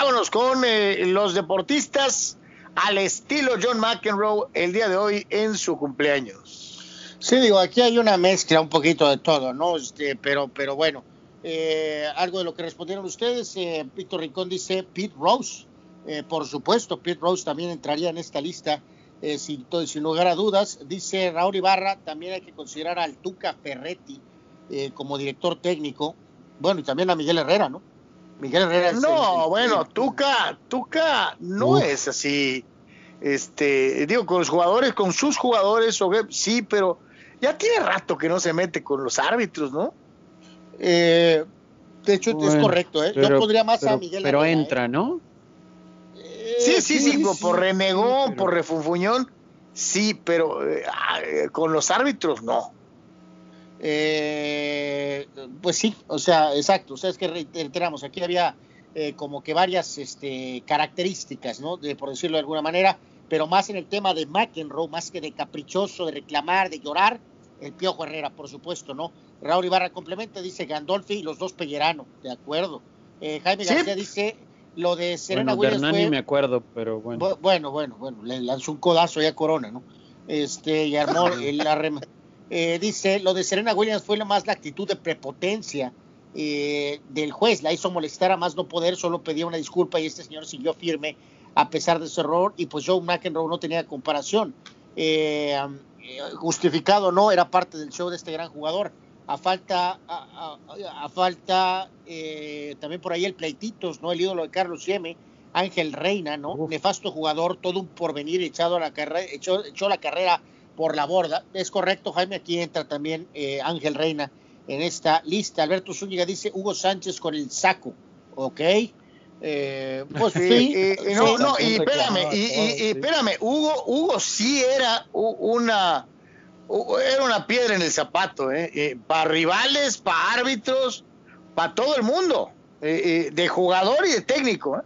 vámonos con eh, los deportistas al estilo John McEnroe el día de hoy en su cumpleaños. Sí, digo, aquí hay una mezcla un poquito de todo, ¿no? Este, pero, pero bueno, eh, algo de lo que respondieron ustedes, eh, Víctor Rincón dice Pete Rose, eh, por supuesto, Pete Rose también entraría en esta lista sin, sin lugar a dudas. Dice Raúl Ibarra, también hay que considerar al Tuca Ferretti como director técnico, bueno, y también a Miguel Herrera, ¿no? Miguel Herrera. no, bueno, Tuca, Tuca no es así. Este, digo, con los jugadores, con sus jugadores, sí, pero ya tiene rato que no se mete con los árbitros, ¿no? Eh, de hecho, es correcto, ¿eh? Yo pondría más a Miguel Pero ¿eh? entra, ¿no? sí, sí, sí, por renegón, por refunfuñón, sí, pero ah, con los árbitros no. Eh, pues sí, o sea, exacto. O sea, es que reiteramos, aquí había eh, como que varias este, características, ¿no? De, por decirlo de alguna manera, pero más en el tema de McEnroe, más que de caprichoso, de reclamar, de llorar, el Piojo Herrera, por supuesto, ¿no? Raúl Ibarra complementa, dice Gandolfi y los dos Pellerano, de acuerdo. Eh, Jaime García dice lo de Serena bueno, Williams. Fue... me acuerdo, pero bueno. Bueno, bueno, bueno, le lanzó un codazo ya a Corona, ¿no? Este, y armó el arremate eh, dice, lo de Serena Williams fue más la actitud de prepotencia eh, del juez, la hizo molestar a más no poder, solo pedía una disculpa y este señor siguió firme a pesar de su error y pues Joe McEnroe no tenía comparación. Eh, justificado no, era parte del show de este gran jugador. A falta, a, falta también por ahí el pleititos, ¿no? El ídolo de Carlos Sieme, Ángel Reina, ¿no? Nefasto jugador, todo un porvenir echado a la carrera, echó, echó la carrera por la borda. Es correcto, Jaime, aquí entra también eh, Ángel Reina en esta lista. Alberto Zúñiga dice Hugo Sánchez con el saco, ¿ok? Eh, pues sí, no, no, y espérame, y, espérame, Hugo, Hugo sí era una, era una piedra en el zapato, ¿eh? eh para rivales, para árbitros, para todo el mundo, de jugador y de técnico.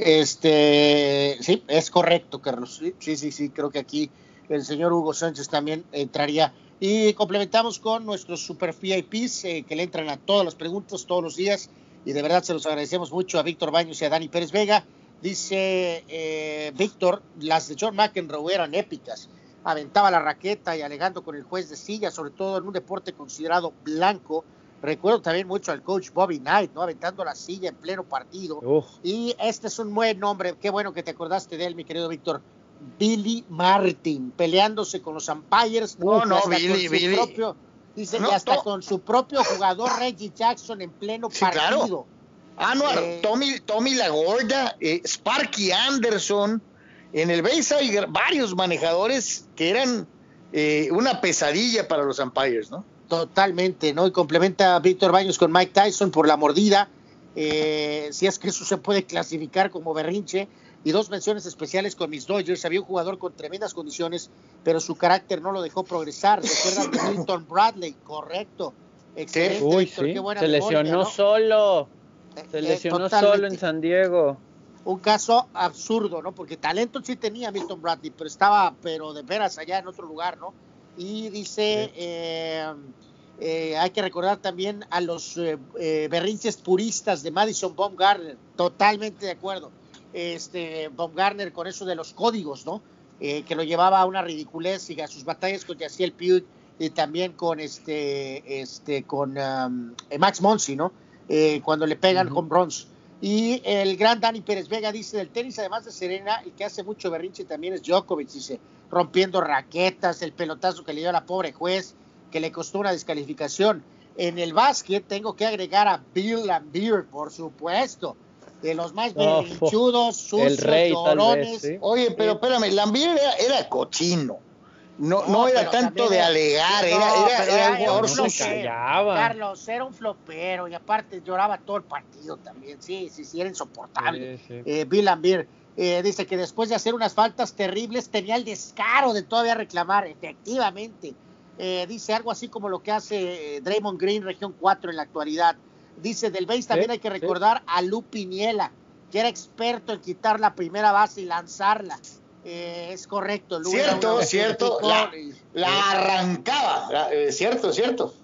Este, sí, es correcto, Carlos. Sí, sí, sí, creo que aquí el señor Hugo Sánchez también entraría. Y complementamos con nuestros super VIPs eh, que le entran a todas las preguntas todos los días y de verdad se los agradecemos mucho a Víctor Baños y a Dani Pérez Vega. Dice eh, Víctor, las de John McEnroe eran épicas. Aventaba la raqueta y alegando con el juez de silla, sobre todo en un deporte considerado blanco. Recuerdo también mucho al coach Bobby Knight, ¿no? Aventando la silla en pleno partido. Y este es un buen nombre. Qué bueno que te acordaste de él, mi querido Víctor. Billy Martin, peleándose con los umpires. No, no, Billy, Billy. dice, y hasta con su propio jugador Reggie Jackson en pleno partido. Ah, no, eh, Tommy, Tommy La Gorda, eh, Sparky Anderson. En el base hay varios manejadores que eran eh, una pesadilla para los umpires, ¿no? Totalmente, ¿no? Y complementa a Víctor Baños con Mike Tyson por la mordida. si es que eso se puede clasificar como berrinche y dos menciones especiales con mis Dodgers. Había un jugador con tremendas condiciones, pero su carácter no lo dejó progresar. Recuerdan de Milton Bradley, correcto. Excelente, Uy, sí. Se lesionó solo. Eh, Se eh, lesionó solo en San Diego. Un caso absurdo, ¿no? Porque talento sí tenía Milton Bradley, pero estaba, pero de veras allá en otro lugar, ¿no? Y dice, eh, hay que recordar también a los berrinches puristas de Madison Baumgartner. Totalmente de acuerdo este, Bob Garner con eso de los códigos, ¿no? Eh, que lo llevaba a una ridiculez y a sus batallas con Yaciel Puig y también con este, este, con um, eh, Max Monsi, ¿no? Eh, cuando le pegan con bronze. Y el gran Dani Pérez Vega dice del tenis, además de Serena, el que hace mucho berrinche también es Djokovic, dice, rompiendo raquetas, el pelotazo que le dio a la pobre juez, que le costó una descalificación. En el básquet tengo que agregar a Bill Lambier, por supuesto de los más berrinchudos, sucios, el rey, Oye, pero espérame, Lambier era, era cochino. No, no, era tanto de alegar, era, era, era, un Carlos, era un flopero y aparte lloraba todo el partido también. Sí, sí, sí, era insoportable. Eh, Bill Lambier eh, dice que después de hacer unas faltas terribles tenía el descaro de todavía reclamar, efectivamente. Eh, dice algo así como lo que hace Draymond Green, región 4 en la actualidad. Dice, del base también hay que recordar a Lu Piniela, que era experto en quitar la primera base y lanzarla. Eh, es correcto, Lu Cierto, cierto. La, arrancaba, eh, cierto, cierto.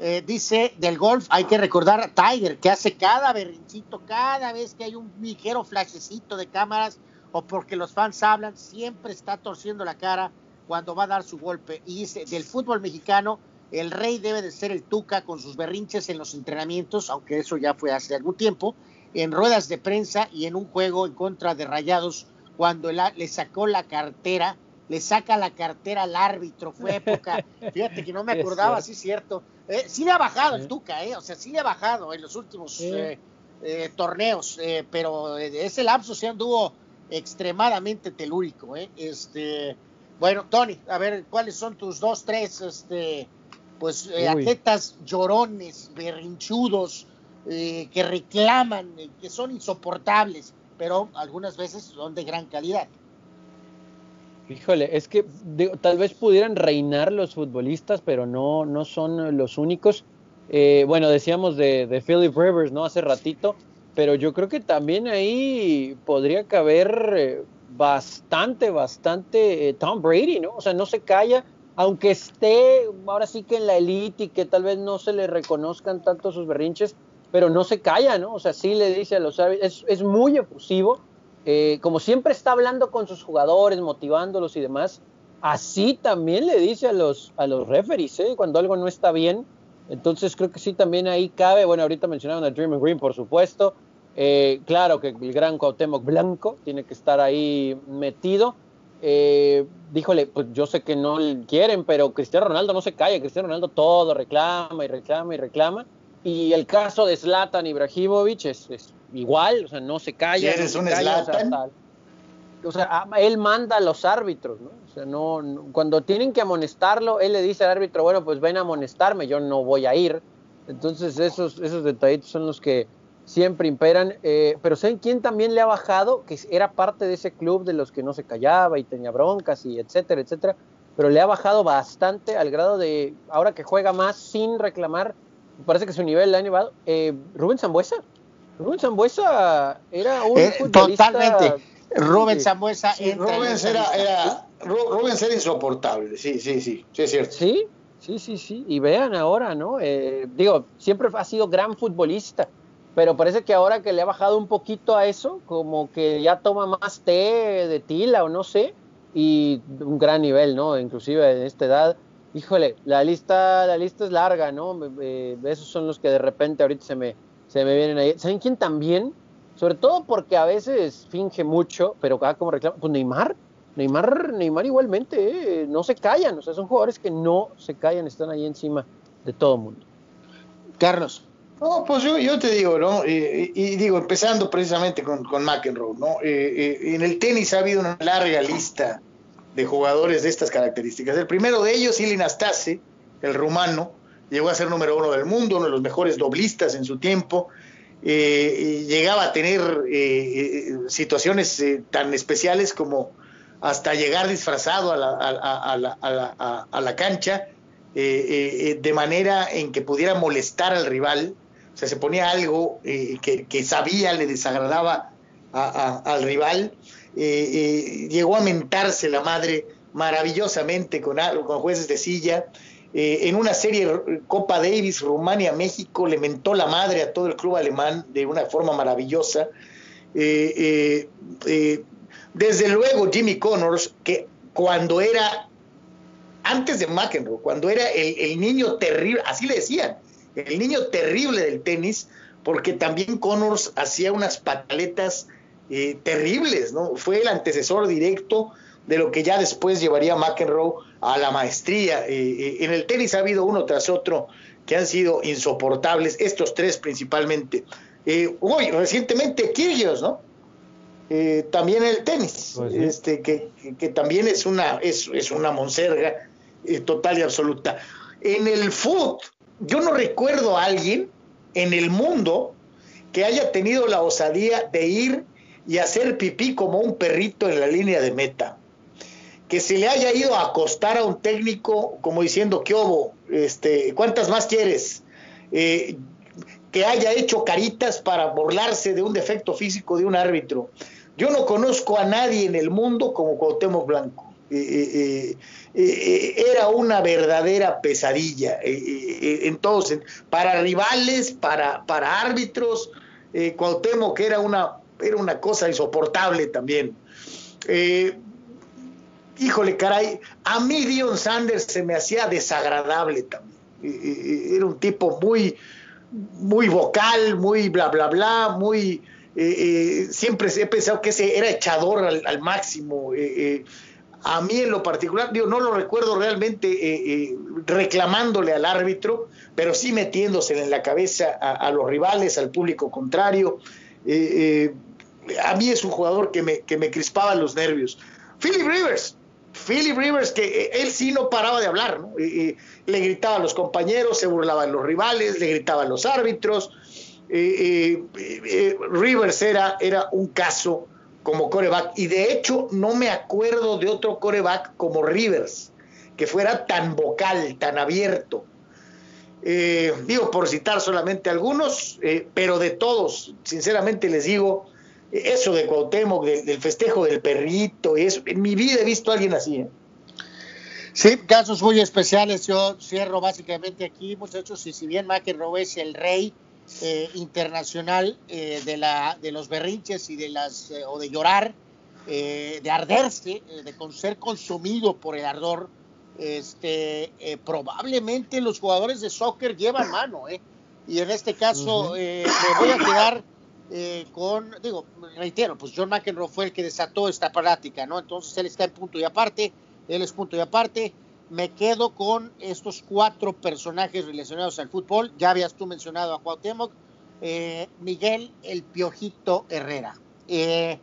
Eh, dice del golf, hay que recordar a Tiger, que hace cada berrinchito, cada vez que hay un ligero flashecito de cámaras o porque los fans hablan, siempre está torciendo la cara cuando va a dar su golpe. Y dice, del fútbol mexicano, el rey debe de ser el Tuca con sus berrinches en los entrenamientos, aunque eso ya fue hace algún tiempo, en ruedas de prensa y en un juego en contra de Rayados, cuando le sacó la cartera, le saca la cartera al árbitro, fue época, fíjate que no me acordaba, sí es cierto. Eh, sí le ha bajado el Tuca, eh, o sea, sí le ha bajado en los últimos eh, eh, torneos, pero ese lapso se anduvo extremadamente telúrico, ¿eh? Este, bueno, Tony, a ver, ¿cuáles son tus dos, tres, este, pues, eh, atletas llorones, berrinchudos, eh, que reclaman, eh, que son insoportables, pero algunas veces son de gran calidad? Híjole, es que tal vez pudieran reinar los futbolistas, pero no, no son los únicos. bueno, decíamos de, de Philip Rivers, ¿no? Hace ratito pero yo creo que también ahí podría caber bastante, bastante Tom Brady, ¿no? O sea, no se calla, aunque esté ahora sí que en la elite y que tal vez no se le reconozcan tanto sus berrinches, pero no se calla, ¿no? O sea, sí le dice a los es, es muy efusivo, eh, como siempre está hablando con sus jugadores, motivándolos y demás, así también le dice a los, a los referees, ¿eh? Cuando algo no está bien, entonces creo que sí también ahí cabe, bueno, ahorita mencionaron a Dream Green, por supuesto, eh, claro que el gran Cuauhtémoc Blanco tiene que estar ahí metido. Eh, díjole, pues yo sé que no quieren, pero Cristiano Ronaldo no se calla, Cristiano Ronaldo todo reclama y reclama y reclama. Y el caso de Zlatan Ibrahimovic es, es igual, o sea, no se calla. ¿Eres un Zlatan? O sea, él manda a los árbitros, ¿no? O sea, no, cuando tienen que amonestarlo, él le dice al árbitro, bueno, pues ven a amonestarme, yo no voy a ir. Entonces, esos, esos detallitos son los que, siempre imperan. Eh, pero ¿saben quién también le ha bajado? Que era parte de ese club de los que no se callaba y tenía broncas y etcétera, etcétera. Pero le ha bajado bastante al grado de, ahora que juega más sin reclamar, parece que su nivel le ha elevado. Eh, Rubén Zambuesa. Rubén Zambuesa era un eh, Totalmente. Rubén Zambuesa. Rubén, era, Rubén era insoportable, sí, sí, sí, sí es cierto. Sí, sí, sí, sí. Y vean ahora, ¿no? Eh, digo, siempre ha sido gran futbolista pero parece que ahora que le ha bajado un poquito a eso, como que ya toma más té de tila o no sé, y un gran nivel, ¿no? Inclusive en esta edad, híjole, la lista, la lista es larga, ¿no? esos son los que de repente ahorita se me, se me vienen ahí. ¿Saben quién también? Sobre todo porque a veces finge mucho, pero cada como reclama, pues Neymar, Neymar, Neymar igualmente, ¿eh? no se callan, o sea, son jugadores que no se callan, están ahí encima de todo el mundo. Carlos. No, pues yo, yo te digo, ¿no? y digo, empezando precisamente con, con McEnroe, ¿no? Eh, eh, en el tenis ha habido una larga lista de jugadores de estas características. El primero de ellos, Ilin Astase, el rumano, llegó a ser número uno del mundo, uno de los mejores doblistas en su tiempo. Eh, llegaba a tener situaciones tan especiales como hasta llegar disfrazado a la, a, la, a la cancha de manera en que pudiera molestar al rival sea, se ponía algo eh, que, sabía, le desagradaba al rival. Eh, eh, llegó a mentarse la madre maravillosamente con, con jueces de silla. en una serie Copa Davis, Rumania-México, le mentó la madre a todo el club alemán de una forma maravillosa. desde luego Jimmy Connors, que cuando era, antes de McEnroe, cuando era el, el niño terrible, así le decían, el niño terrible del tenis, porque también Connors hacía unas pataletas eh, terribles, ¿no? Fue el antecesor directo de lo que ya después llevaría McEnroe a la maestría. Eh, eh, en el tenis ha habido uno tras otro que han sido insoportables, estos tres principalmente. hoy, recientemente, Kyrgios, ¿no? también el tenis, pues este, que, que, también es una, es, es una monserga total y absoluta. En el fútbol, yo no recuerdo a alguien en el mundo que haya tenido la osadía de ir y hacer pipí como un perrito en la línea de meta. Que se le haya ido a acostar a un técnico como diciendo, ¿qué? Este, ¿Cuántas más quieres? Eh, que haya hecho caritas para burlarse de un defecto físico de un árbitro. Yo no conozco a nadie en el mundo como Cuauhtémoc Blanco. Era una verdadera pesadilla en todos, para rivales, para, para árbitros, Cuauhtémoc era una, era una cosa insoportable también. híjole, caray, a mí Dion Sanders se me hacía desagradable también. Era un tipo muy, muy vocal, muy bla, bla, bla, muy... Eh, eh, siempre he pensado que ese era echador al, máximo. Eh, a mí en lo particular, digo, no lo recuerdo realmente reclamándole al árbitro, pero sí metiéndose en la cabeza a, los rivales, al público contrario. a mí es un jugador que me, que me crispaba los nervios. Philip Rivers, Philip Rivers, que él sí no paraba de hablar, ¿no? le gritaba a los compañeros, se burlaba de los rivales, le gritaba a los árbitros. Eh, eh, eh, Rivers era, era un caso como coreback y de hecho no me acuerdo de otro coreback como Rivers que fuera tan vocal, tan abierto. digo por citar solamente algunos, pero de todos, sinceramente les digo, eso de Cuauhtémoc, del festejo del perrito, y eso, en mi vida he visto a alguien así. Sí, casos muy especiales. Yo cierro básicamente aquí, muchachos, y si bien McEnroe es el rey eh, internacional eh, de, la, de los berrinches y de las eh, o de llorar, de arderse, de ser consumido por el ardor, este, probablemente los jugadores de soccer llevan mano, Y en este caso me voy a quedar con, digo, reitero, pues John McEnroe fue el que desató esta práctica, ¿no? Entonces él está en punto y aparte él es punto y aparte. Me quedo con estos cuatro personajes relacionados al fútbol. Ya habías tú mencionado a Cuauhtémoc, eh, Miguel el Piojito Herrera. Eh,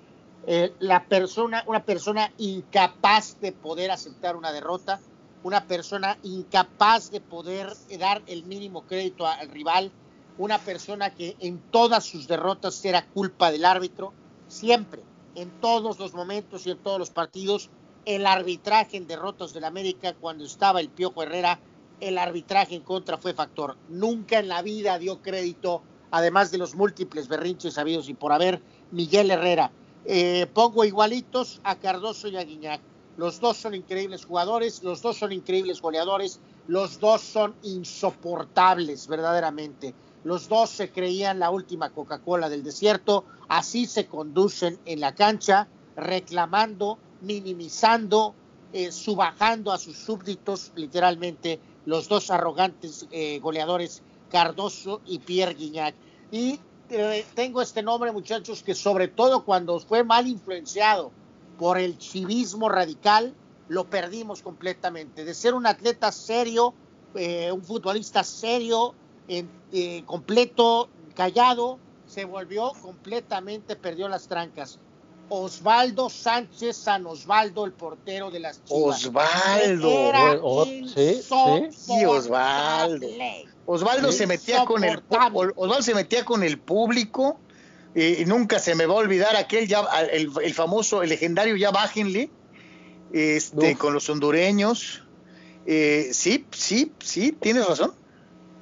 eh, la persona, una persona incapaz de poder aceptar una derrota, una persona incapaz de poder dar el mínimo crédito al rival, una persona que en todas sus derrotas era culpa del árbitro, siempre, en todos los momentos y en todos los partidos, el arbitraje en derrotas del América cuando estaba el Piojo Herrera, el arbitraje en contra fue factor. Nunca en la vida dio crédito, además de los múltiples berrinches habidos y por haber, Miguel Herrera. Eh, pongo igualitos a Cardoso y a Guiñac. Los dos son increíbles jugadores, los dos son increíbles goleadores, los dos son insoportables verdaderamente. Los dos se creían la última Coca-Cola del desierto, así se conducen en la cancha, reclamando minimizando, eh, subajando a sus súbditos, literalmente, los dos arrogantes eh, goleadores Cardoso y Pierre Guignac. Y eh, tengo este nombre, muchachos, que sobre todo cuando fue mal influenciado por el civismo radical, lo perdimos completamente. De ser un atleta serio, un futbolista serio, completo, callado, se volvió completamente, perdió las trancas. Osvaldo Sánchez San Osvaldo, el portero de las Chivas. Osvaldo. sí, sí, Osvaldo. Osvaldo se metía con el Osvaldo se metía con el público y nunca se me va a olvidar aquel ya el, famoso el legendario ya bájenle este con los hondureños eh, sí sí sí tienes razón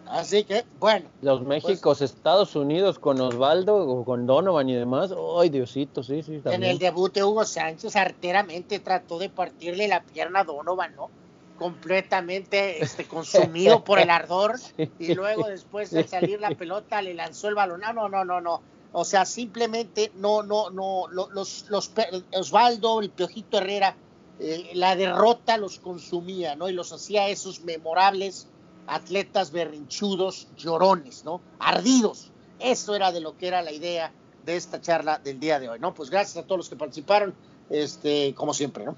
Así que, bueno. Los pues Méxicos, Estados Unidos con Osvaldo, con Donovan y demás. Ay, Diosito, sí, sí. En el debut de Hugo Sánchez, arteramente trató de partirle la pierna a Donovan, ¿no? Completamente este, consumido por el ardor. Y luego, después de salir la pelota, le lanzó el balón. No, no, no, no, no. O sea, simplemente no, no, no. Los, los, Osvaldo, el Piojito Herrera, eh, la derrota los consumía, ¿no? Y los hacía esos memorables atletas berrinchudos, llorones, ¿no? Ardidos. Eso era de lo que era la idea de esta charla del día de hoy, ¿no? Pues gracias a todos los que participaron, este, como siempre, ¿no?